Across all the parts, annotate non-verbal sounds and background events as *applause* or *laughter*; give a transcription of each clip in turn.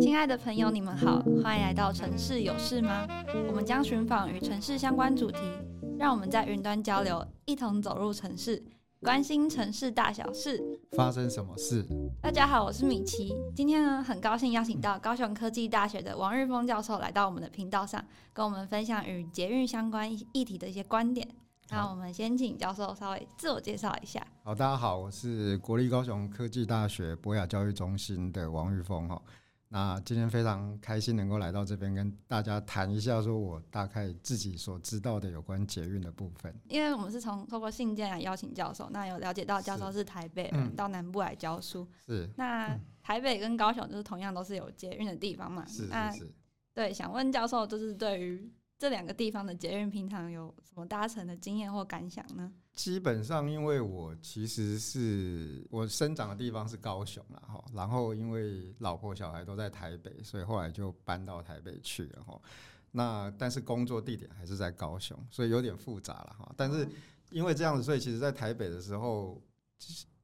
亲爱的朋友，你们好，欢迎来到城市有事吗？我们将寻访与城市相关主题，让我们在云端交流，一同走入城市，关心城市大小事。发生什么事？大家好，我是米奇。今天呢，很高兴邀请到高雄科技大学的王日峰教授来到我们的频道上，跟我们分享与捷运相关议题的一些观点。那我们先请教授稍微自我介绍一下。好，大家好，我是国立高雄科技大学博雅教育中心的王玉峰哈。那今天非常开心能够来到这边跟大家谈一下，说我大概自己所知道的有关捷运的部分。因为我们是从透过信件来邀请教授，那有了解到教授是台北人，到南部来教书。是。那台北跟高雄就是同样都是有捷运的地方嘛？是是是。对，想问教授，就是对于。这两个地方的捷运平常有什么搭乘的经验或感想呢？基本上，因为我其实是我生长的地方是高雄了哈，然后因为老婆小孩都在台北，所以后来就搬到台北去了哈。那但是工作地点还是在高雄，所以有点复杂了哈。但是因为这样子，所以其实在台北的时候。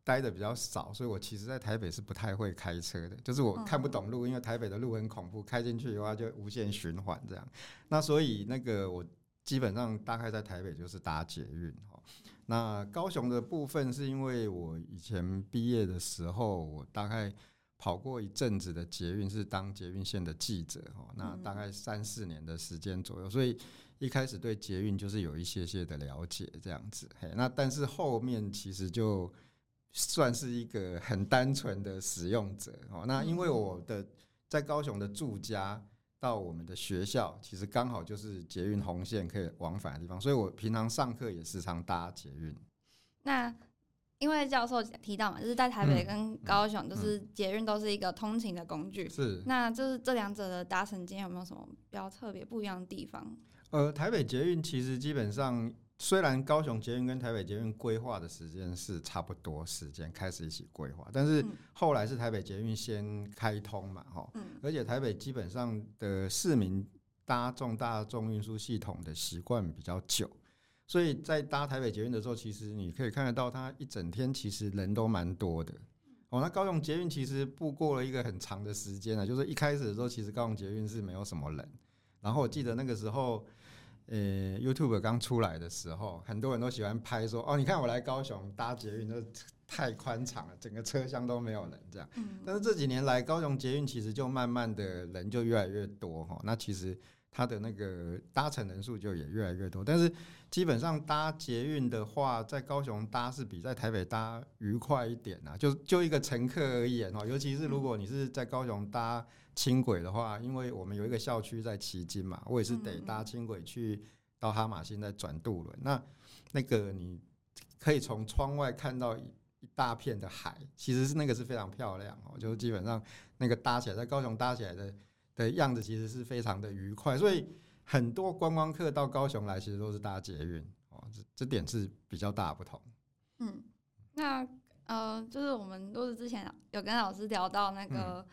待的比较少，所以我其实，在台北是不太会开车的，就是我看不懂路，因为台北的路很恐怖，开进去的话就无限循环这样。那所以那个我基本上大概在台北就是搭捷运。那高雄的部分是因为我以前毕业的时候，我大概跑过一阵子的捷运，是当捷运线的记者。那大概三四年的时间左右，所以一开始对捷运就是有一些些的了解这样子。嘿，那但是后面其实就。算是一个很单纯的使用者哦。那因为我的在高雄的住家到我们的学校，其实刚好就是捷运红线可以往返的地方，所以我平常上课也时常搭捷运。那因为教授提到嘛，就是在台北跟高雄，就是捷运都是一个通勤的工具。是。那就是这两者的搭乘间有没有什么比较特别不一样的地方？呃，台北捷运其实基本上。虽然高雄捷运跟台北捷运规划的时间是差不多时间开始一起规划，但是后来是台北捷运先开通嘛，哈，而且台北基本上的市民搭重大众运输系统的习惯比较久，所以在搭台北捷运的时候，其实你可以看得到，它一整天其实人都蛮多的。哦，那高雄捷运其实步过了一个很长的时间啊，就是一开始的时候，其实高雄捷运是没有什么人，然后我记得那个时候。呃、欸，YouTube 刚出来的时候，很多人都喜欢拍说：“哦，你看我来高雄搭捷运，都太宽敞了，整个车厢都没有人这样。”但是这几年来，高雄捷运其实就慢慢的人就越来越多哈。那其实它的那个搭乘人数就也越来越多。但是基本上搭捷运的话，在高雄搭是比在台北搭愉快一点啊。就就一个乘客而言哦，尤其是如果你是在高雄搭。轻轨的话，因为我们有一个校区在旗津嘛，我也是得搭轻轨去到哈马星再转渡轮。那那个你可以从窗外看到一大片的海，其实是那个是非常漂亮哦。就是基本上那个搭起来，在高雄搭起来的的样子，其实是非常的愉快。所以很多观光客到高雄来，其实都是搭捷运哦。这这点是比较大不同。嗯，那呃，就是我们都是之前有跟老师聊到那个，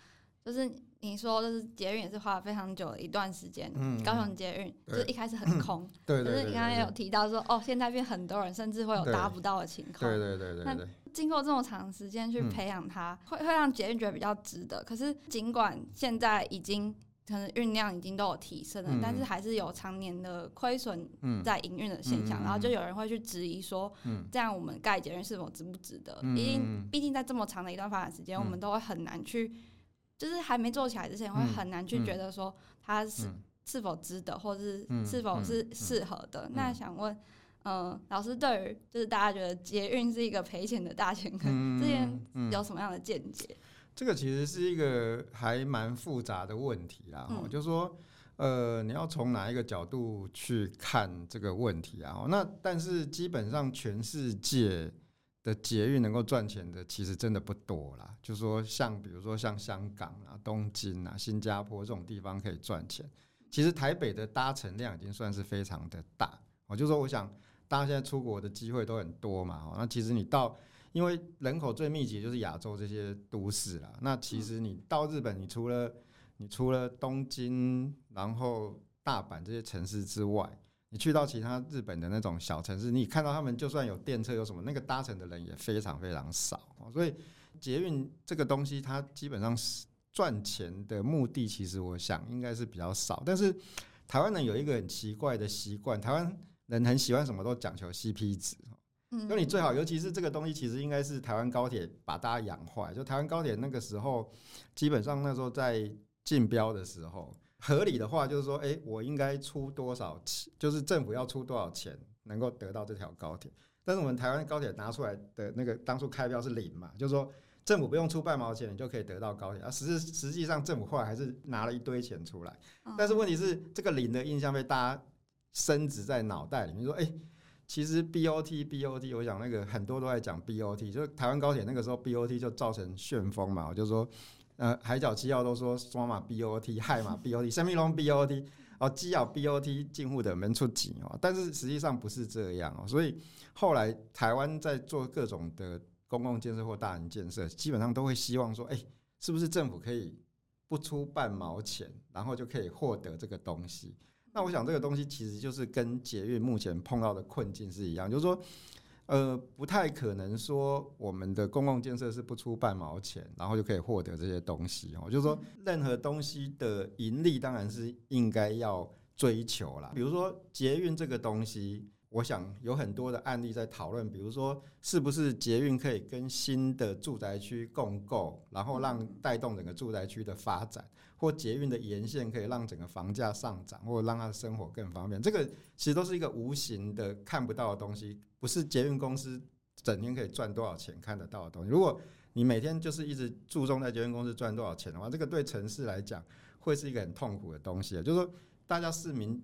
就是。你说就是捷运也是花了非常久的一段时间，嗯，高雄捷运就是一开始很空，*coughs* 对，可是你刚刚也有提到说，哦，现在变很多人，甚至会有搭不到的情况，对对对对。那经过这么长时间去培养它，会会让捷运觉得比较值得。可是尽管现在已经可能运量已经都有提升了，但是还是有常年的亏损在营运的现象，然后就有人会去质疑说，这样我们盖捷运是否值不值得？毕竟毕竟在这么长的一段发展时间，我们都会很难去。就是还没做起来之前，会很难去觉得说它是是否值得，或者是是否是适合的。那想问，嗯，老师对于就是大家觉得捷运是一个赔钱的大前坑，这边有什么样的见解？这个其实是一个还蛮复杂的问题啦。就是说，呃，你要从哪一个角度去看这个问题啊？那但是基本上全世界。的捷运能够赚钱的其实真的不多啦，就是说像比如说像香港啊、东京啊、新加坡这种地方可以赚钱。其实台北的搭乘量已经算是非常的大，我就说我想大家现在出国的机会都很多嘛，那其实你到，因为人口最密集就是亚洲这些都市啦，那其实你到日本，你除了你除了东京，然后大阪这些城市之外。你去到其他日本的那种小城市，你看到他们就算有电车有什么，那个搭乘的人也非常非常少。所以捷运这个东西，它基本上是赚钱的目的，其实我想应该是比较少。但是台湾人有一个很奇怪的习惯，台湾人很喜欢什么都讲求 CP 值。嗯，就你最好，尤其是这个东西，其实应该是台湾高铁把大家养坏。就台湾高铁那个时候，基本上那时候在竞标的时候，合理的话就是说，哎，我应该出多少钱，就是政府要出多少钱能够得到这条高铁。但是我们台湾高铁拿出来的那个当初开标是零嘛，就是说政府不用出半毛钱，你就可以得到高铁。啊，实实际上政府后来还是拿了一堆钱出来。但是问题是，这个零的印象被大家深植在脑袋里面，说，哎。其实 BOT BOT，我想那个很多都在讲 BOT，就是台湾高铁那个时候 BOT 就造成旋风嘛，我就说，呃，海角七号都说双马 BOT，海 *laughs* 马 BOT，什么龙 BOT，哦，机咬 BOT 进户的门出几哦，但是实际上不是这样哦，所以后来台湾在做各种的公共建设或大型建设，基本上都会希望说，哎，是不是政府可以不出半毛钱，然后就可以获得这个东西。那我想这个东西其实就是跟捷运目前碰到的困境是一样，就是说，呃，不太可能说我们的公共建设是不出半毛钱，然后就可以获得这些东西哦。就是说，任何东西的盈利当然是应该要追求啦。比如说捷运这个东西，我想有很多的案例在讨论，比如说是不是捷运可以跟新的住宅区共构，然后让带动整个住宅区的发展。或捷运的沿线可以让整个房价上涨，或者让他的生活更方便，这个其实都是一个无形的看不到的东西，不是捷运公司整天可以赚多少钱看得到的东西。如果你每天就是一直注重在捷运公司赚多少钱的话，这个对城市来讲会是一个很痛苦的东西。就是说，大家市民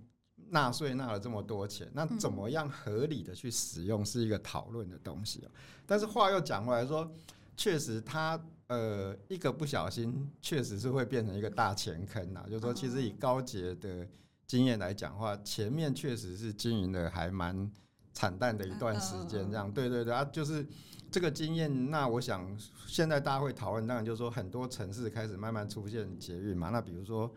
纳税纳了这么多钱，那怎么样合理的去使用是一个讨论的东西。但是话又讲回来说，确实它。呃，一个不小心，确实是会变成一个大钱坑呐。就是说，其实以高捷的经验来讲的话，前面确实是经营的还蛮惨淡的一段时间。这样，对对对啊，就是这个经验。那我想，现在大家会讨论，当然就是说，很多城市开始慢慢出现捷运嘛。那比如说，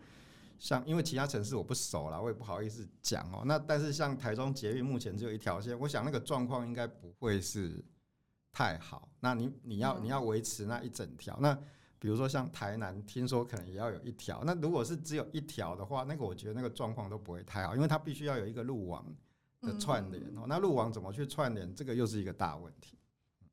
像因为其他城市我不熟啦，我也不好意思讲哦。那但是像台中捷运目前只有一条线，我想那个状况应该不会是。太好，那你你要你要维持那一整条，那比如说像台南，听说可能也要有一条，那如果是只有一条的话，那个我觉得那个状况都不会太好，因为它必须要有一个路网的串联哦，那路网怎么去串联，这个又是一个大问题。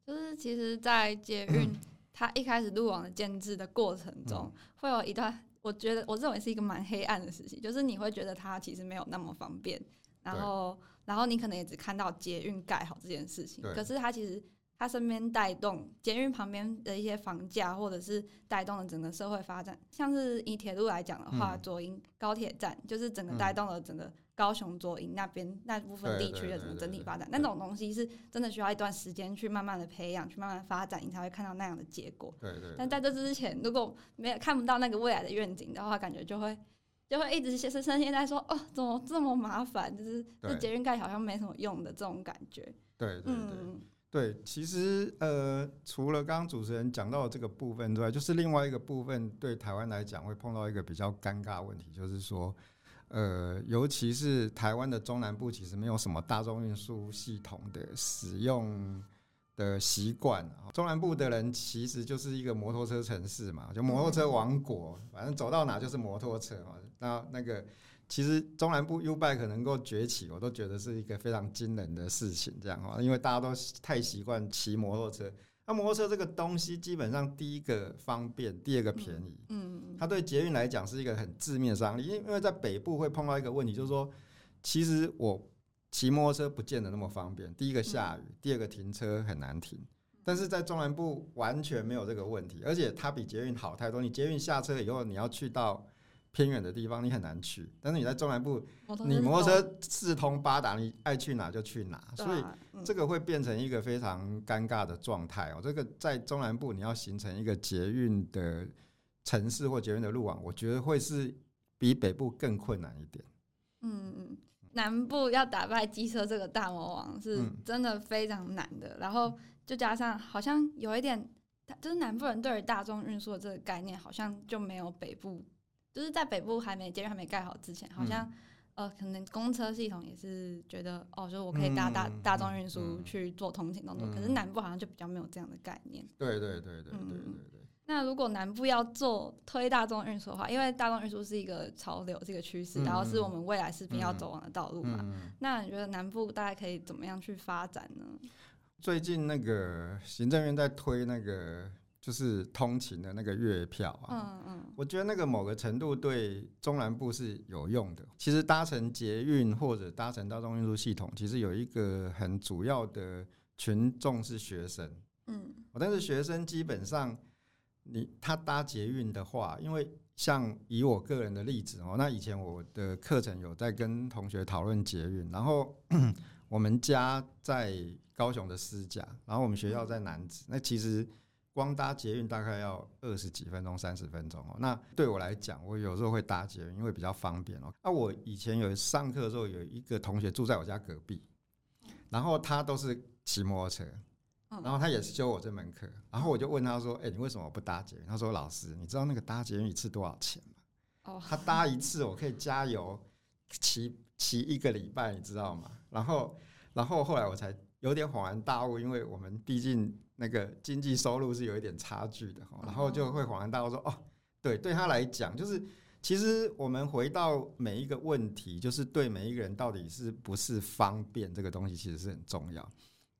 就是其实，在捷运它一开始路网的建制的过程中，会有一段我觉得我认为是一个蛮黑暗的事情，就是你会觉得它其实没有那么方便，然后然后你可能也只看到捷运盖好这件事情，可是它其实。它身边带动捷运旁边的一些房价，或者是带动了整个社会发展。像是以铁路来讲的话，左营高铁站就是整个带动了整个高雄左营那边那部分地区的整个整体发展。那种东西是真的需要一段时间去慢慢的培养，去慢慢发展，你才会看到那样的结果。对对。但在这之前，如果没有看不到那个未来的愿景的话，感觉就会就会一直深深陷在说哦，怎么这么麻烦？就是这捷运盖好像没什么用的这种感觉。对对对。嗯对，其实呃，除了刚刚主持人讲到的这个部分之外，就是另外一个部分，对台湾来讲会碰到一个比较尴尬的问题，就是说，呃，尤其是台湾的中南部，其实没有什么大众运输系统的使用的习惯。中南部的人其实就是一个摩托车城市嘛，就摩托车王国，反正走到哪就是摩托车嘛。那那个。其实中南部 U-Bike 能够崛起，我都觉得是一个非常惊人的事情。这样哈，因为大家都太习惯骑摩托车。那摩托车这个东西，基本上第一个方便，第二个便宜。嗯，它对捷运来讲是一个很致命的伤。因因为在北部会碰到一个问题，就是说，其实我骑摩托车不见得那么方便。第一个下雨，第二个停车很难停。但是在中南部完全没有这个问题，而且它比捷运好太多。你捷运下车以后，你要去到。偏远的地方你很难去，但是你在中南部，你摩托车四通八达，你爱去哪就去哪，所以这个会变成一个非常尴尬的状态哦。这个在中南部你要形成一个捷运的城市或捷运的路网，我觉得会是比北部更困难一点。嗯嗯，南部要打败机车这个大魔王是真的非常难的，然后就加上好像有一点，就是南部人对于大众运输的这个概念好像就没有北部。就是在北部还没捷运还没盖好之前，好像呃，可能公车系统也是觉得哦，就是我可以搭大、嗯、大众运输去做通勤动作，嗯、可是南部好像就比较没有这样的概念。对对对对对对。那如果南部要做推大众运输的话，因为大众运输是一个潮流，这个趋势，然后是我们未来势必要走往的道路嘛。那你觉得南部大概可以怎么样去发展呢？最近那个行政院在推那个。就是通勤的那个月票啊，嗯嗯，我觉得那个某个程度对中南部是有用的。其实搭乘捷运或者搭乘大众运输系统，其实有一个很主要的群众是学生，嗯，但是学生基本上你他搭捷运的话，因为像以我个人的例子哦，那以前我的课程有在跟同学讨论捷运，然后 *clears throat* 我们家在高雄的私家，然后我们学校在南子，那其实。光搭捷运大概要二十几分钟、三十分钟哦。那对我来讲，我有时候会搭捷运，因为比较方便哦。那我以前有上课的时候，有一个同学住在我家隔壁，然后他都是骑摩托车，然后他也是修我这门课。然后我就问他说：“哎，你为什么不搭捷运？”他说：“老师，你知道那个搭捷运一次多少钱吗？他搭一次我可以加油骑骑一个礼拜，你知道吗？”然后，然后后来我才有点恍然大悟，因为我们毕竟。那个经济收入是有一点差距的，然后就会恍然大悟说：“哦，对，对他来讲，就是其实我们回到每一个问题，就是对每一个人到底是不是方便这个东西，其实是很重要。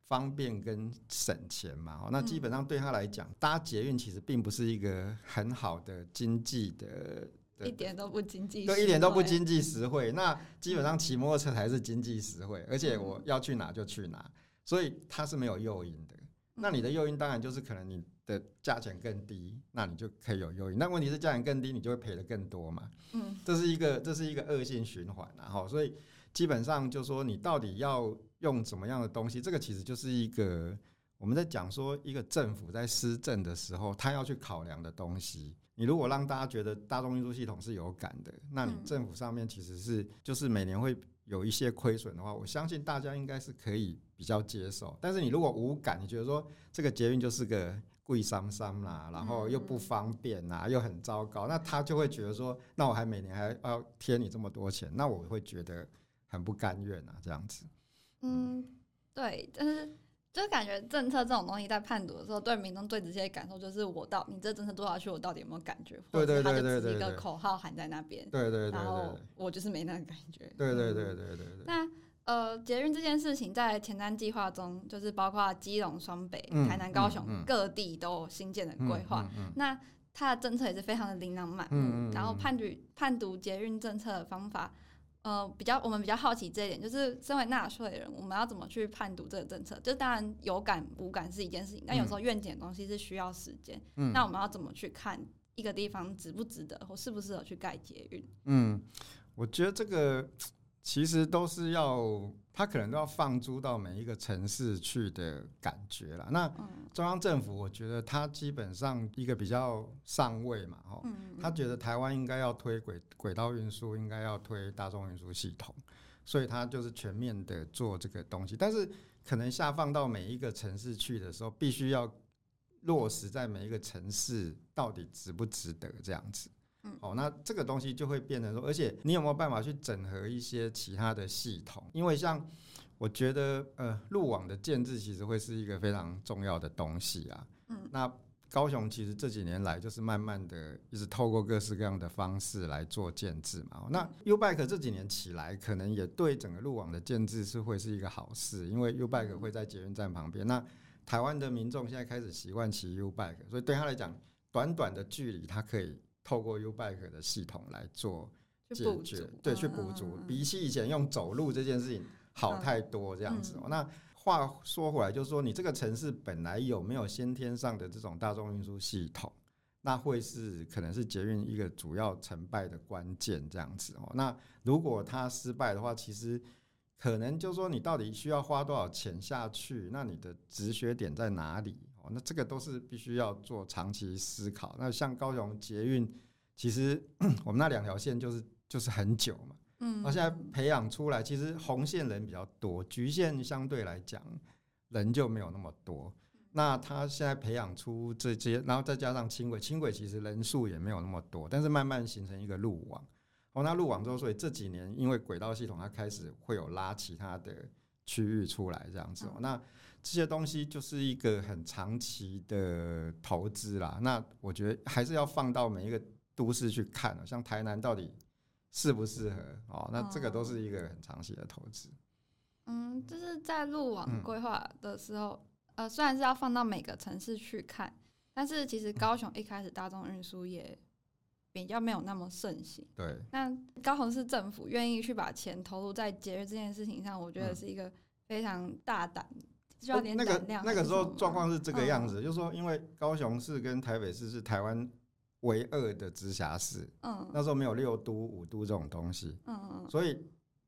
方便跟省钱嘛，那基本上对他来讲，搭捷运其实并不是一个很好的经济的，一点都不经济，对，一点都不经济实惠。那基本上骑摩托车才是经济实惠，而且我要去哪就去哪，所以它是没有诱因的。”那你的诱因当然就是可能你的价钱更低，那你就可以有诱因。那问题是价钱更低，你就会赔的更多嘛。嗯，这是一个这是一个恶性循环，然后所以基本上就说你到底要用什么样的东西，这个其实就是一个我们在讲说一个政府在施政的时候，他要去考量的东西。你如果让大家觉得大众运输系统是有感的，那你政府上面其实是就是每年会。有一些亏损的话，我相信大家应该是可以比较接受。但是你如果无感，你觉得说这个捷运就是个贵桑桑啦，然后又不方便呐，又很糟糕，那他就会觉得说，那我还每年还要贴你这么多钱，那我会觉得很不甘愿啊，这样子。嗯，对，但是。就感觉政策这种东西在判读的时候，对民众最直接的感受就是我到你这政策做下去，我到底有没有感觉？或者他就只是一个口号喊在那边，对对对，然后我就是没那个感觉。对对对对对对。那呃，捷运这件事情在前瞻计划中，就是包括基隆、双北、台南、高雄各地都有新建的规划。那它的政策也是非常的琳琅满目。然后判读判读捷运政策的方法。呃，比较我们比较好奇这一点，就是身为纳税人，我们要怎么去判读这个政策？就当然有感无感是一件事情，但有时候愿景的东西是需要时间。嗯，那我们要怎么去看一个地方值不值得，或适不适合去盖捷运？嗯，我觉得这个。其实都是要，他可能都要放租到每一个城市去的感觉了。那中央政府，我觉得他基本上一个比较上位嘛，哦，他觉得台湾应该要推轨轨道运输，应该要推大众运输系统，所以他就是全面的做这个东西。但是可能下放到每一个城市去的时候，必须要落实在每一个城市到底值不值得这样子。嗯，哦，那这个东西就会变成说，而且你有没有办法去整合一些其他的系统？因为像我觉得，呃，路网的建制其实会是一个非常重要的东西啊。嗯，那高雄其实这几年来就是慢慢的一直透过各式各样的方式来做建制嘛。那 U-Bike 这几年起来，可能也对整个路网的建制是会是一个好事，因为 U-Bike 会在捷运站旁边。那台湾的民众现在开始习惯骑 U-Bike，所以对他来讲，短短的距离他可以。透过 U-Bike 的系统来做解决，对，去补足，比起以前用走路这件事情好太多。这样子哦。那话说回来，就是说，你这个城市本来有没有先天上的这种大众运输系统，那会是可能是捷运一个主要成败的关键。这样子哦。那如果它失败的话，其实可能就是说，你到底需要花多少钱下去？那你的止血点在哪里？哦，那这个都是必须要做长期思考。那像高雄捷运，其实 *clears throat* 我们那两条线就是就是很久嘛，嗯，那现在培养出来，其实红线人比较多，橘线相对来讲人就没有那么多。那他现在培养出这些，然后再加上轻轨，轻轨其实人数也没有那么多，但是慢慢形成一个路网。哦，那路网之后，所以这几年因为轨道系统它开始会有拉其他的区域出来这样子哦，那这些东西就是一个很长期的投资啦。那我觉得还是要放到每一个都市去看，像台南到底适不适合哦？那这个都是一个很长期的投资。嗯，就是在路网规划的时候，嗯、呃，虽然是要放到每个城市去看，但是其实高雄一开始大众运输也比较没有那么盛行。对。那高雄市政府愿意去把钱投入在节约这件事情上，我觉得是一个非常大胆。需要点胆量。那个那个时候状况是这个样子，嗯、就是说，因为高雄市跟台北市是台湾唯二的直辖市，嗯，那时候没有六都、五都这种东西，嗯嗯，所以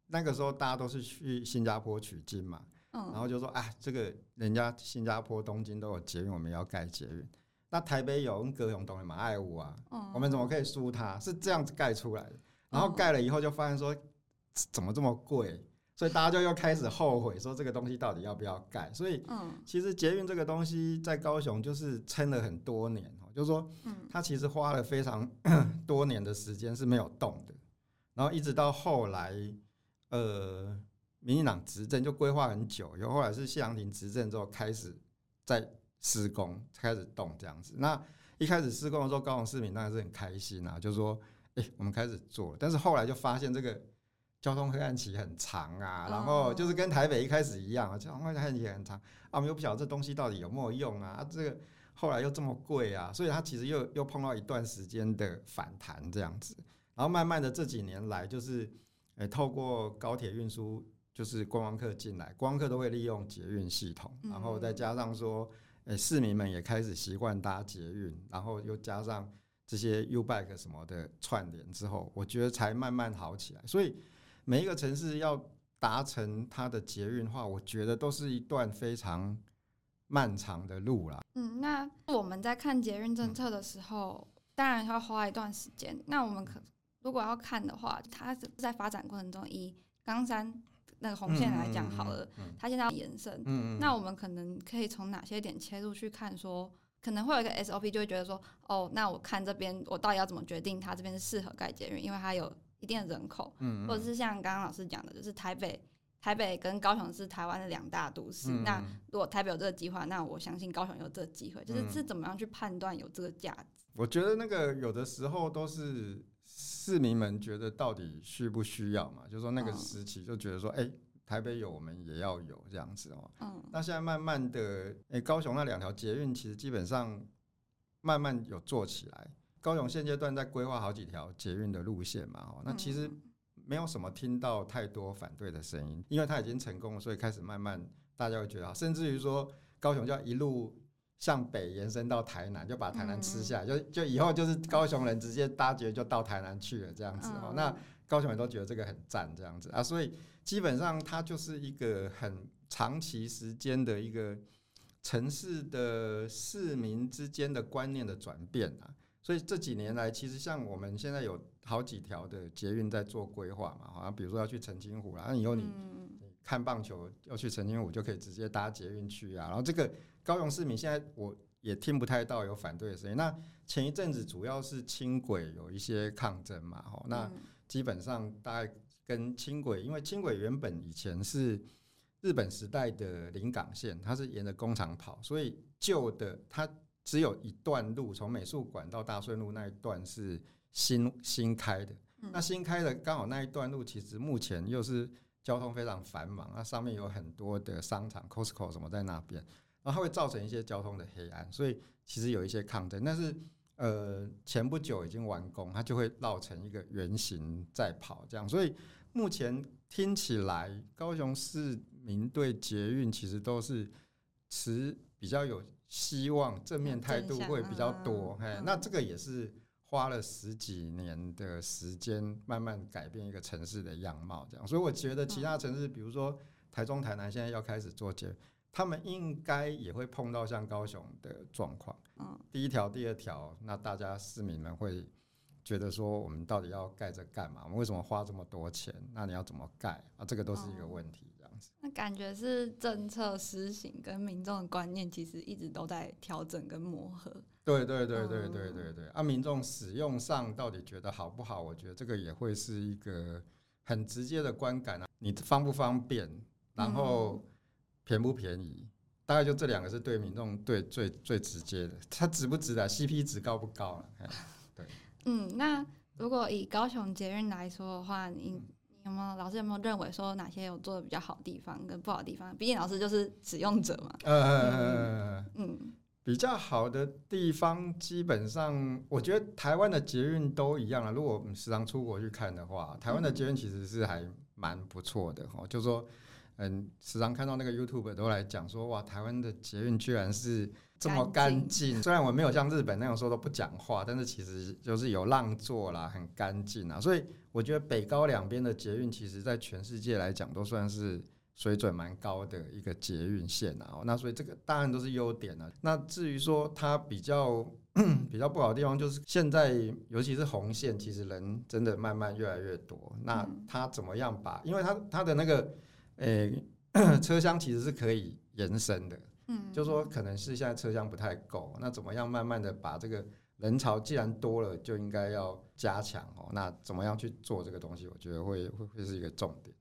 那个时候大家都是去新加坡取经嘛，嗯，然后就说，啊，这个人家新加坡、东京都有捷运，我们要盖捷运，那台北有跟，高雄东的嘛爱五啊，嗯，我们怎么可以输他？是这样子盖出来的，然后盖了以后就发现说，怎么这么贵？所以大家就又开始后悔，说这个东西到底要不要盖？所以，其实捷运这个东西在高雄就是撑了很多年，就是说，它其实花了非常 *coughs* 多年的时间是没有动的，然后一直到后来，呃，民进党执政就规划很久，然后后来是谢长廷执政之后开始在施工，开始动这样子。那一开始施工的时候，高雄市民当然是很开心啊，就是说，哎，我们开始做，但是后来就发现这个。交通黑暗期很长啊，然后就是跟台北一开始一样啊，交通黑暗期很长啊，我们又不晓得这东西到底有没有用啊，这个后来又这么贵啊，所以它其实又又碰到一段时间的反弹这样子，然后慢慢的这几年来就是，诶，透过高铁运输，就是观光客进来，观光客都会利用捷运系统，然后再加上说，诶，市民们也开始习惯搭捷运，然后又加上这些 U-Bike 什么的串联之后，我觉得才慢慢好起来，所以。每一个城市要达成它的捷运化，我觉得都是一段非常漫长的路啦。嗯，那我们在看捷运政策的时候，嗯、当然要花一段时间。那我们可如果要看的话，它是在发展过程中，以冈山那个红线来讲好了，它现在要延伸。嗯那我们可能可以从哪些点切入去看说？说可能会有一个 SOP，就会觉得说，哦，那我看这边，我到底要怎么决定它这边是适合盖捷运？因为它有。一定的人口，嗯，或者是像刚刚老师讲的，就是台北、台北跟高雄是台湾的两大都市。嗯、那如果台北有这个计划，那我相信高雄有这个机会。就是是怎么样去判断有这个价值？我觉得那个有的时候都是市民们觉得到底需不需要嘛，就是说那个时期就觉得说，哎、嗯欸，台北有，我们也要有这样子哦。嗯，那现在慢慢的，哎、欸，高雄那两条捷运其实基本上慢慢有做起来。高雄现阶段在规划好几条捷运的路线嘛，哦，那其实没有什么听到太多反对的声音，因为它已经成功了，所以开始慢慢大家会觉得，甚至于说高雄就要一路向北延伸到台南，就把台南吃下来，就就以后就是高雄人直接搭捷就到台南去了这样子哦。那高雄人都觉得这个很赞这样子啊，所以基本上它就是一个很长期时间的一个城市的市民之间的观念的转变啊。所以这几年来，其实像我们现在有好几条的捷运在做规划嘛，好像比如说要去澄清湖啦，那以后你看棒球要去澄清湖就可以直接搭捷运去啊。然后这个高雄市民现在我也听不太到有反对的声音。那前一阵子主要是轻轨有一些抗争嘛，哈，那基本上大概跟轻轨，因为轻轨原本以前是日本时代的临港线，它是沿着工厂跑，所以旧的它。只有一段路，从美术馆到大顺路那一段是新新开的。那新开的刚好那一段路，其实目前又是交通非常繁忙，那上面有很多的商场，Costco 什么在那边，然后它会造成一些交通的黑暗，所以其实有一些抗争。但是呃，前不久已经完工，它就会绕成一个圆形再跑这样。所以目前听起来，高雄市民对捷运其实都是持比较有。希望正面态度会比较多，嘿，那这个也是花了十几年的时间，慢慢改变一个城市的样貌，这样。所以我觉得其他城市，比如说台中、台南，现在要开始做节，他们应该也会碰到像高雄的状况。嗯，第一条、第二条，那大家市民们会觉得说，我们到底要盖这干嘛？我们为什么花这么多钱？那你要怎么盖啊？这个都是一个问题。子。那感觉是政策施行跟民众的观念其实一直都在调整跟磨合。对对对对对对对，啊，民众使用上到底觉得好不好？我觉得这个也会是一个很直接的观感啊。你方不方便，然后便不便宜，大概就这两个是对民众对最最直接的。它值不值得？CP 值高不高啊？*laughs* 对，嗯，那如果以高雄捷运来说的话，你你有没有老师有没有认为说哪些有做的比较好的地方跟不好的地方？毕竟老师就是使用者嘛。呃嗯。嗯比较好的地方，基本上我觉得台湾的捷运都一样了。如果我们时常出国去看的话，台湾的捷运其实是还蛮不错的哈。就是说，嗯，时常看到那个 YouTube 都来讲说，哇，台湾的捷运居然是这么干净。虽然我没有像日本那样说都不讲话，但是其实就是有让座啦，很干净啊。所以我觉得北高两边的捷运，其实在全世界来讲都算是。水准蛮高的一个捷运线啊，那所以这个当然都是优点了。那至于说它比较 *clears throat* 比较不好的地方，就是现在尤其是红线，其实人真的慢慢越来越多。那它怎么样把？因为它它的那个诶、欸、*coughs* 车厢其实是可以延伸的，嗯，就说可能是现在车厢不太够，那怎么样慢慢的把这个人潮既然多了，就应该要加强哦。那怎么样去做这个东西？我觉得会会会是一个重点。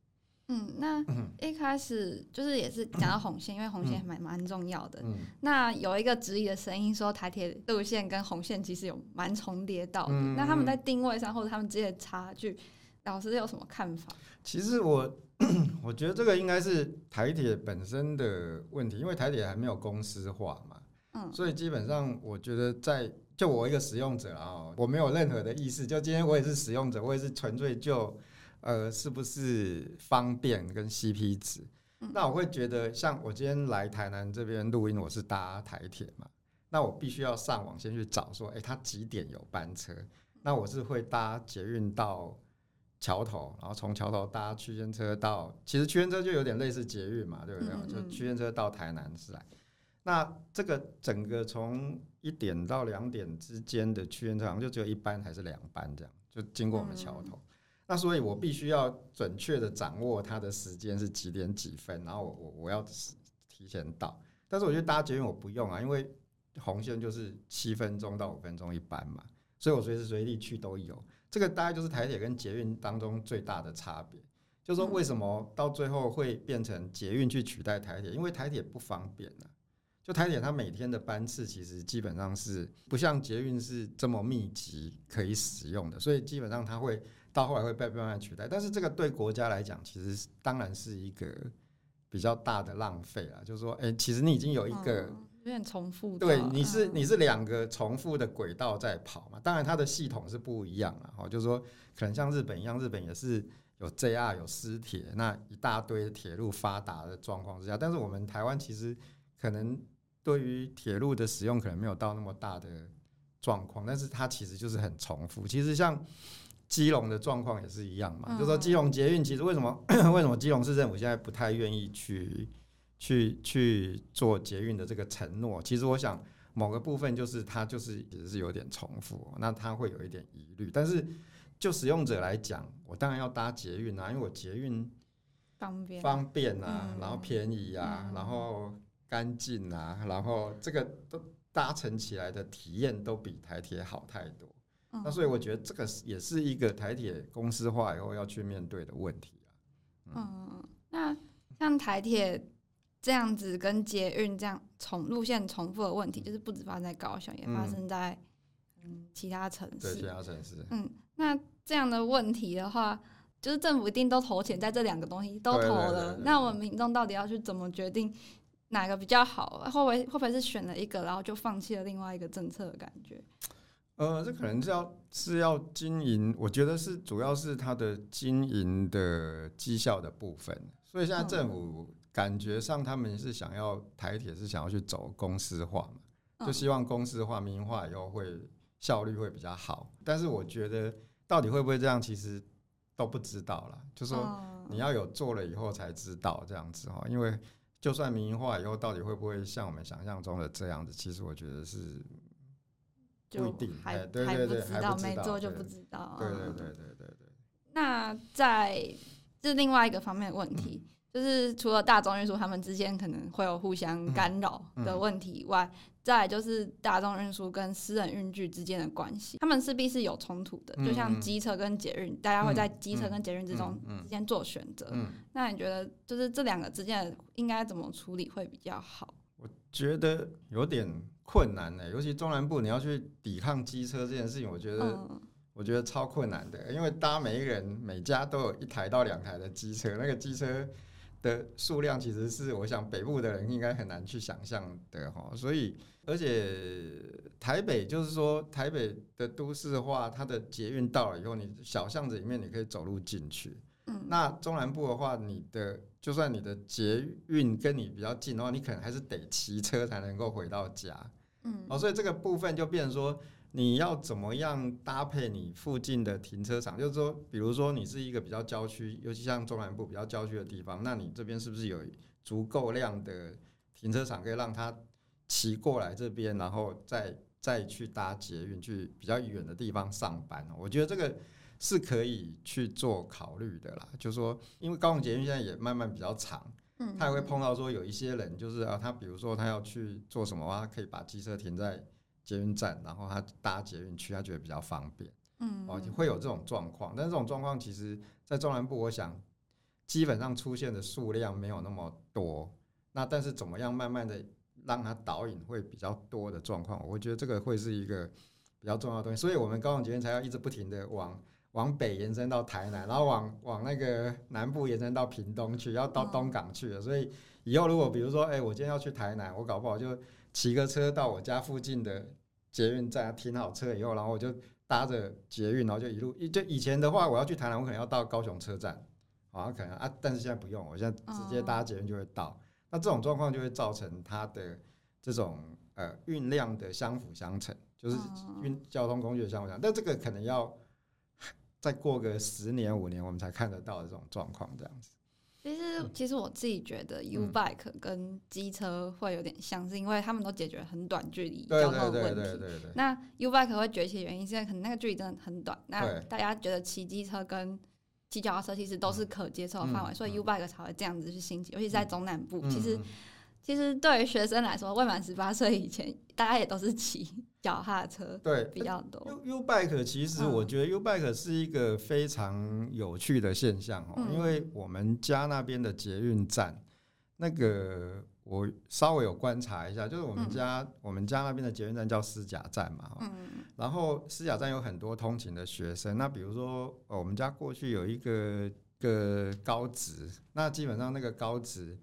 嗯，那 *coughs* 一开始就是也是讲到红线，因为红线还蛮蛮重要的。嗯那有一个质疑的声音说，台铁路线跟红线其实有蛮重叠到的。那他们在定位上或者他们之间的差距，老师有什么看法？其实我 *clears throat* 我觉得这个应该是台铁本身的问题，因为台铁还没有公司化嘛。嗯，所以基本上我觉得在就我一个使用者啊，我没有任何的意思。就今天我也是使用者，我也是纯粹就。呃，是不是方便跟 CP 值？那我会觉得，像我今天来台南这边录音，我是搭台铁嘛，那我必须要上网先去找说，哎，他几点有班车？那我是会搭捷运到桥头，然后从桥头搭区间车到，其实区间车就有点类似捷运嘛，对不对？就区间车到台南市来。那这个整个从一点到两点之间的区间车，好像就只有一班还是两班这样，就经过我们桥头。那所以，我必须要准确的掌握它的时间是几点几分，然后我我我要提前到。但是我觉得搭捷运我不用啊，因为红线就是七分钟到五分钟一班嘛，所以我随时随地去都有。这个大概就是台铁跟捷运当中最大的差别，就是说为什么到最后会变成捷运去取代台铁？因为台铁不方便啊。就台铁它每天的班次其实基本上是不像捷运是这么密集可以使用的，所以基本上它会。到后来会被慢慢取代，但是这个对国家来讲，其实当然是一个比较大的浪费了。就是说，哎、其实你已经有一个、有点重复，对，你是你是两个重复的轨道在跑嘛。当然，它的系统是不一样了。哈，就是说，可能像日本一样，日本也是有 JR 有私铁，那一大堆铁路发达的状况之下，但是我们台湾其实可能对于铁路的使用可能没有到那么大的状况，但是它其实就是很重复。其实像。基隆的状况也是一样嘛，嗯、就是说基隆捷运其实为什么 *coughs* 为什么基隆市政府现在不太愿意去去去做捷运的这个承诺？其实我想某个部分就是它就是也是有点重复，那它会有一点疑虑。但是就使用者来讲，我当然要搭捷运啊，因为我捷运方便方便啊，然后便宜啊，然后干净啊，然后这个都搭乘起来的体验都比台铁好太多。那所以我觉得这个也是一个台铁公司化以后要去面对的问题啊。嗯，那像台铁这样子跟捷运这样重路线重复的问题，就是不止发生在高雄，也发生在嗯其他城市。对，其他城市。嗯，那这样的问题的话，就是政府一定都投钱在这两个东西都投了，那我们民众到底要去怎么决定哪个比较好？会不会会不会是选了一个，然后就放弃了另外一个政策的感觉？呃，这可能是要是要经营，我觉得是主要是它的经营的绩效的部分。所以现在政府感觉上他们是想要台铁是想要去走公司化嘛，就希望公司化、民营化以后会效率会比较好。但是我觉得到底会不会这样，其实都不知道啦。就说你要有做了以后才知道这样子哈，因为就算民营化以后，到底会不会像我们想象中的这样子，其实我觉得是。不一定，还对对对还不知道，没做就不知道。对对对对对对。那在这另外一个方面的问题，就是除了大众运输，他们之间可能会有互相干扰的问题以外，嗯嗯、再来就是大众运输跟私人运具之间的关系，他们势必是有冲突的。就像机车跟捷运，大家会在机车跟捷运之中之间做选择。那你觉得，就是这两个之间应该怎么处理会比较好？我觉得有点困难呢、欸，尤其中南部，你要去抵抗机车这件事情，我觉得、嗯。我觉得超困难的，因为大家每一个人每家都有一台到两台的机车，那个机车的数量其实是我想北部的人应该很难去想象的哈。所以，而且台北就是说台北的都市化，它的捷运到了以后，你小巷子里面你可以走路进去。嗯。那中南部的话，你的就算你的捷运跟你比较近的话，你可能还是得骑车才能够回到家。嗯。哦，所以这个部分就变成说。你要怎么样搭配你附近的停车场？就是说，比如说你是一个比较郊区，尤其像中南部比较郊区的地方，那你这边是不是有足够量的停车场可以让他骑过来这边，然后再再去搭捷运去比较远的地方上班？我觉得这个是可以去做考虑的啦。就是说，因为高雄捷运现在也慢慢比较长，嗯，他也会碰到说有一些人就是啊，他比如说他要去做什么话，他可以把机车停在。捷运站，然后他搭捷运去，他觉得比较方便，嗯，哦，会有这种状况。但是这种状况其实，在中南部，我想基本上出现的数量没有那么多。那但是怎么样慢慢的让它导引会比较多的状况，我觉得这个会是一个比较重要的东西。所以我们高雄捷运才要一直不停的往往北延伸到台南，然后往往那个南部延伸到屏东去，要到东港去了。所以以后如果比如说，哎，我今天要去台南，我搞不好就。骑个车到我家附近的捷运站停好车以后，然后我就搭着捷运，然后就一路。就以前的话，我要去台南，我可能要到高雄车站，好像可能啊，但是现在不用，我现在直接搭捷运就会到。那这种状况就会造成它的这种呃运量的相辅相成，就是运交通工具的相辅相成。但这个可能要再过个十年五年，我们才看得到的这种状况，这样子。其实，其实我自己觉得 U bike 跟机车会有点像，是因为他们都解决很短距离交通的问题。那 U bike 会崛起的原因，是因为可能那个距离真的很短。那大家觉得骑机车跟骑脚踏车其实都是可接受的范围，所以 U bike 才会这样子去兴起。尤其是在中南部，其实其实对于学生来说，未满十八岁以前，大家也都是骑。*laughs* 脚踏车对比较多。U U bike 其实我觉得 U bike 是一个非常有趣的现象哦，因为我们家那边的捷运站，那个我稍微有观察一下，就是我们家我们家那边的捷运站叫狮甲站嘛，嗯然后狮甲站有很多通勤的学生，那比如说我们家过去有一个个高职，那基本上那个高职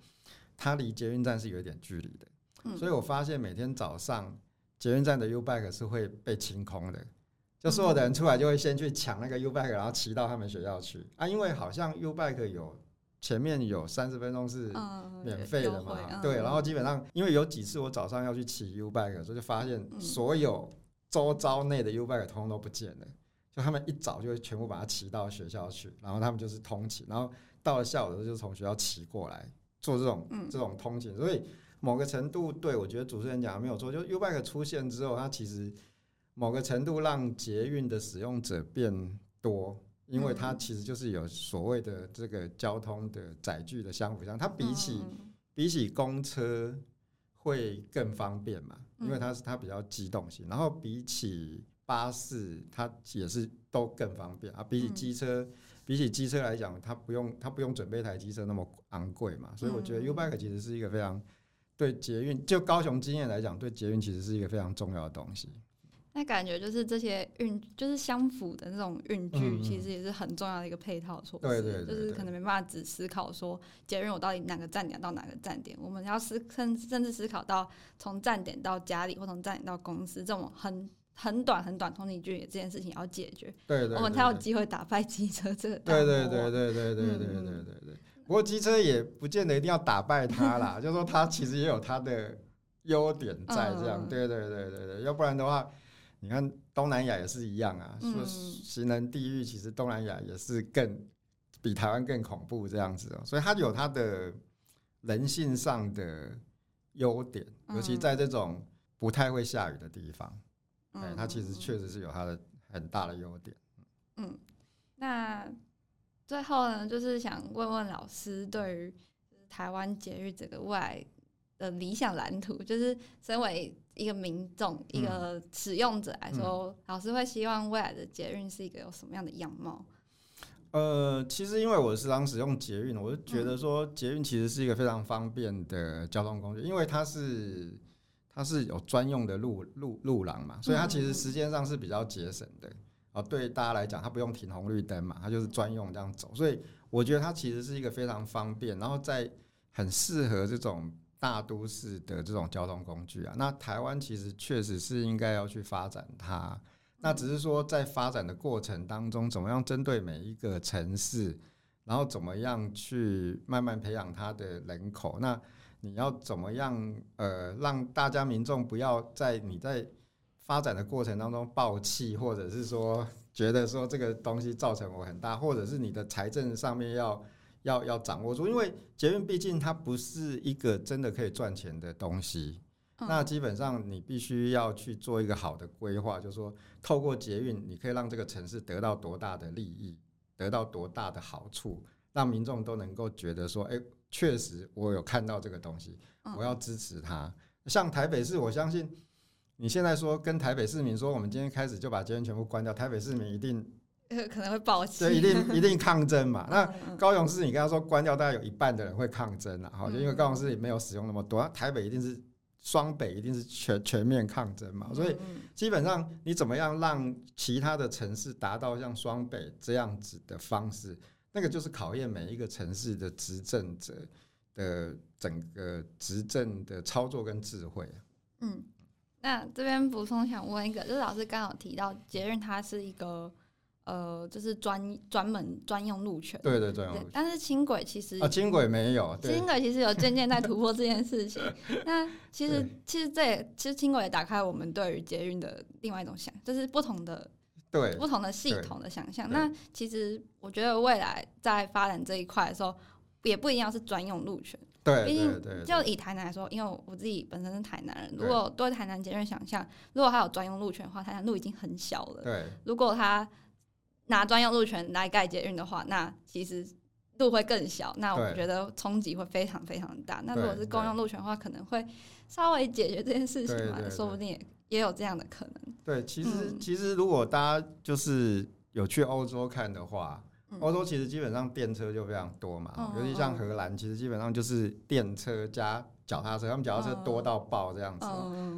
它离捷运站是有一点距离的，所以我发现每天早上。捷运站的 U bike 是会被清空的，就所有的人出来就会先去抢那个 U bike，然后骑到他们学校去啊。因为好像 U bike 有前面有三十分钟是免费的嘛，对。然后基本上因为有几次我早上要去骑 U bike，所以就发现所有周遭内的 U bike 通通都不见了，就他们一早就会全部把它骑到学校去，然后他们就是通勤，然后到了下午的时候就从学校骑过来做这种这种通勤，所以。某个程度，对，我觉得主持人讲的没有错。就 U-Bike 出现之后，它其实某个程度让捷运的使用者变多，因为它其实就是有所谓的这个交通的载具的相辅相。它比起比起公车会更方便嘛，因为它是它比较机动性。然后比起巴士，它也是都更方便啊。比起机车，比起机车来讲，它不用它不用准备台机车那么昂贵嘛。所以我觉得 U-Bike 其实是一个非常。对捷运，就高雄经验来讲，对捷运其实是一个非常重要的东西。那感觉就是这些运，就是相符的那种运具，其实也是很重要的一个配套措施。对对对，就是可能没办法只思考说捷运我到底哪个站点到哪个站点，我们要思甚甚至思考到从站点到家里或从站点到公司这种很很短很短通勤距离这件事情要解决。对对，我们才有机会打败机车这个。对对对对对对对对对对。对。不过机车也不见得一定要打败它啦，*laughs* 就是说它其实也有它的优点在这样，对对对对对，要不然的话，你看东南亚也是一样啊，说行人地狱，其实东南亚也是更比台湾更恐怖这样子哦，所以它有它的人性上的优点，尤其在这种不太会下雨的地方，哎，它其实确实是有它的很大的优点。嗯，那。最后呢，就是想问问老师，对于台湾捷运这个未来的理想蓝图？就是身为一个民众、嗯、一个使用者来说，嗯、老师会希望未来的捷运是一个有什么样的样貌？呃，其实因为我时常使用捷运，我就觉得说捷运其实是一个非常方便的交通工具，因为它是它是有专用的路路路廊嘛，所以它其实时间上是比较节省的。啊，对大家来讲，它不用停红绿灯嘛，它就是专用这样走，所以我觉得它其实是一个非常方便，然后在很适合这种大都市的这种交通工具啊。那台湾其实确实是应该要去发展它。那只是说，在发展的过程当中，怎么样针对每一个城市，然后怎么样去慢慢培养它的人口？那你要怎么样呃，让大家民众不要在你在发展的过程当中爆气，或者是说觉得说这个东西造成我很大，或者是你的财政上面要要要掌握住，因为捷运毕竟它不是一个真的可以赚钱的东西。那基本上你必须要去做一个好的规划，就是说透过捷运，你可以让这个城市得到多大的利益，得到多大的好处，让民众都能够觉得说，哎，确实我有看到这个东西，我要支持它。像台北市，我相信你现在说跟台北市民说，我们今天开始就把捷运全部关掉，台北市民一定 *laughs* 可能会暴气，对，一定一定抗争嘛。*laughs* 那高雄市，你跟他说关掉，大概有一半的人会抗争了，哈，就因为高雄市也没有使用那么多，台北一定是。双北一定是全全面抗争嘛，所以基本上你怎么样让其他的城市达到像双北这样子的方式，那个就是考验每一个城市的执政者的整个执政的操作跟智慧。嗯，那这边补充想问一个，就是老师刚好提到捷运它是一个。呃，就是专专门专用路权，对对对，但是轻轨其实啊，轻轨没有，轻轨其实有渐渐在突破这件事情。*laughs* 那其实其实这也其实轻轨也打开我们对于捷运的另外一种想，就是不同的对不同的系统的想象。那其实我觉得未来在发展这一块的时候，也不一定要是专用路权。对，毕竟就以台南来说，因为我自己本身是台南人，如果对台南捷运想象，如果它有专用路权的话，台南路已经很小了。对，如果它拿专用路权来盖捷运的话，那其实路会更小，那我觉得冲击会非常非常大。那如果是公用路权的话，可能会稍微解决这件事情嘛，说不定也也有这样的可能。对，其实、嗯、其实如果大家就是有去欧洲看的话，欧、嗯、洲其实基本上电车就非常多嘛，嗯、尤其像荷兰，其实基本上就是电车加脚踏车，他们脚踏车多到爆这样子。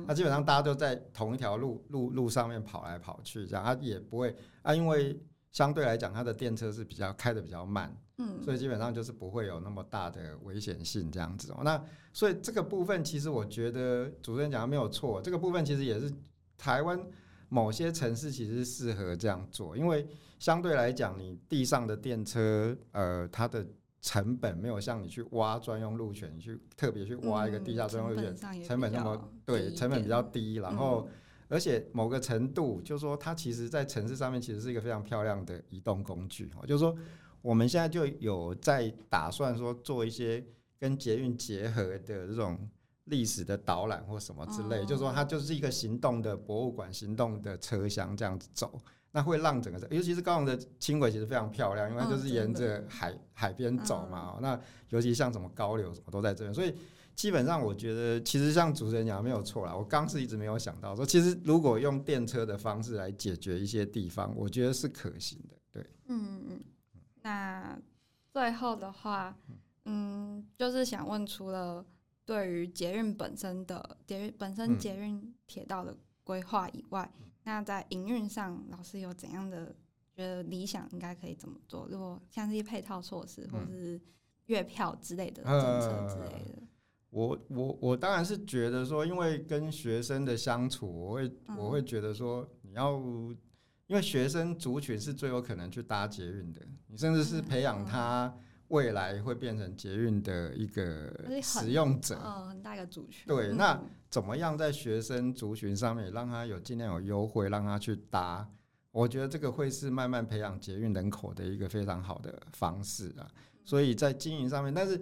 那、基本上大家都在同一条路路路上面跑来跑去，这样它也不会啊，因为。相对来讲，它的电车是比较开的比较慢，嗯，所以基本上就是不会有那么大的危险性这样子。哦那所以这个部分其实我觉得主持人讲的没有错，这个部分其实也是台湾某些城市其实适合这样做，因为相对来讲，你地上的电车，呃，它的成本没有像你去挖专用路权，你去特别去挖一个地下专用路权，成本那么对，成本比较低，然后。而且某个程度，就是说，它其实，在城市上面其实是一个非常漂亮的移动工具。就是说，我们现在就有在打算说，做一些跟捷运结合的这种历史的导览或什么之类。就是说，它就是一个行动的博物馆、行动的车厢这样子走，那会让整个，尤其是高雄的轻轨其实非常漂亮，因为它就是沿着海海边走嘛。那尤其像什么高流什么都在这边，所以。基本上，我觉得其实像主持人讲的没有错啦。我刚是一直没有想到说，其实如果用电车的方式来解决一些地方，我觉得是可行的。对，嗯嗯。那最后的话，嗯，就是想问，除了对于捷运本身的捷运本身捷运铁道的规划以外，嗯、那在营运上，老师有怎样的觉得理想应该可以怎么做？如果像这些配套措施，或者是月票之类的政策之类的。我我我当然是觉得说，因为跟学生的相处，我会我会觉得说，你要因为学生族群是最有可能去搭捷运的，你甚至是培养他未来会变成捷运的一个使用者，嗯，很大一个族群。对，那怎么样在学生族群上面让他有尽量有优惠，让他去搭？我觉得这个会是慢慢培养捷运人口的一个非常好的方式啊。所以在经营上面，但是。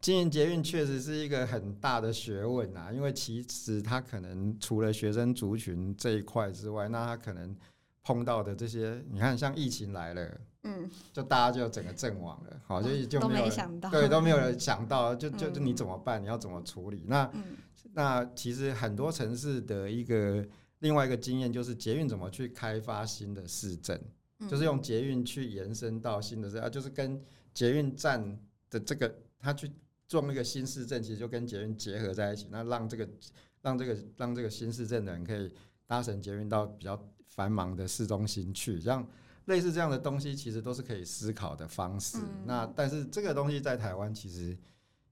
经营捷运确实是一个很大的学问啊，因为其实它可能除了学生族群这一块之外，那它可能碰到的这些，你看像疫情来了，嗯，就大家就整个阵亡了，好，就就没有没想到，对，都没有人想到，就就就你怎么办？你要怎么处理？那、嗯、那其实很多城市的一个另外一个经验就是捷运怎么去开发新的市镇，嗯、就是用捷运去延伸到新的市，啊，就是跟捷运站的这个，他去做那个新市镇，其实就跟捷运结合在一起，那让这个让这个让这个新市镇的人可以搭乘捷运到比较。繁忙的市中心去，像类似这样的东西，其实都是可以思考的方式。嗯、那但是这个东西在台湾其实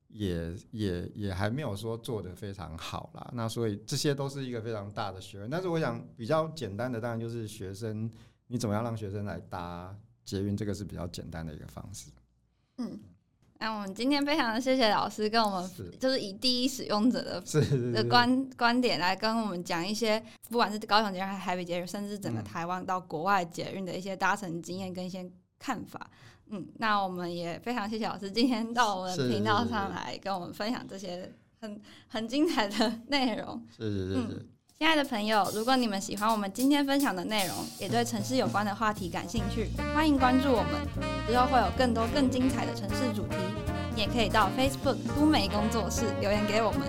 也也也还没有说做得非常好啦。那所以这些都是一个非常大的学问。但是我想比较简单的，当然就是学生，你怎么样让学生来搭捷运，这个是比较简单的一个方式。嗯。那我们今天非常的谢谢老师跟我们，就是以第一使用者的的观观点来跟我们讲一些，不管是高雄捷运还是台北捷运，甚至整个台湾到国外捷运的一些搭乘经验跟一些看法。嗯，那我们也非常谢谢老师今天到我们频道上来跟我们分享这些很很精彩的内容。是是是是。嗯亲爱的朋友，如果你们喜欢我们今天分享的内容，也对城市有关的话题感兴趣，欢迎关注我们，之后会有更多更精彩的城市主题。你也可以到 Facebook 都美工作室留言给我们，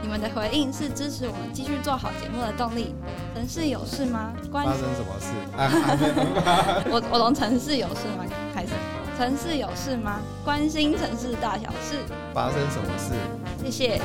你们的回应是支持我们继续做好节目的动力。城市有事吗？关发生什么事？*laughs* 我我从城市有事吗开始？城市有事吗？关心城市大小事。发生什么事？谢谢。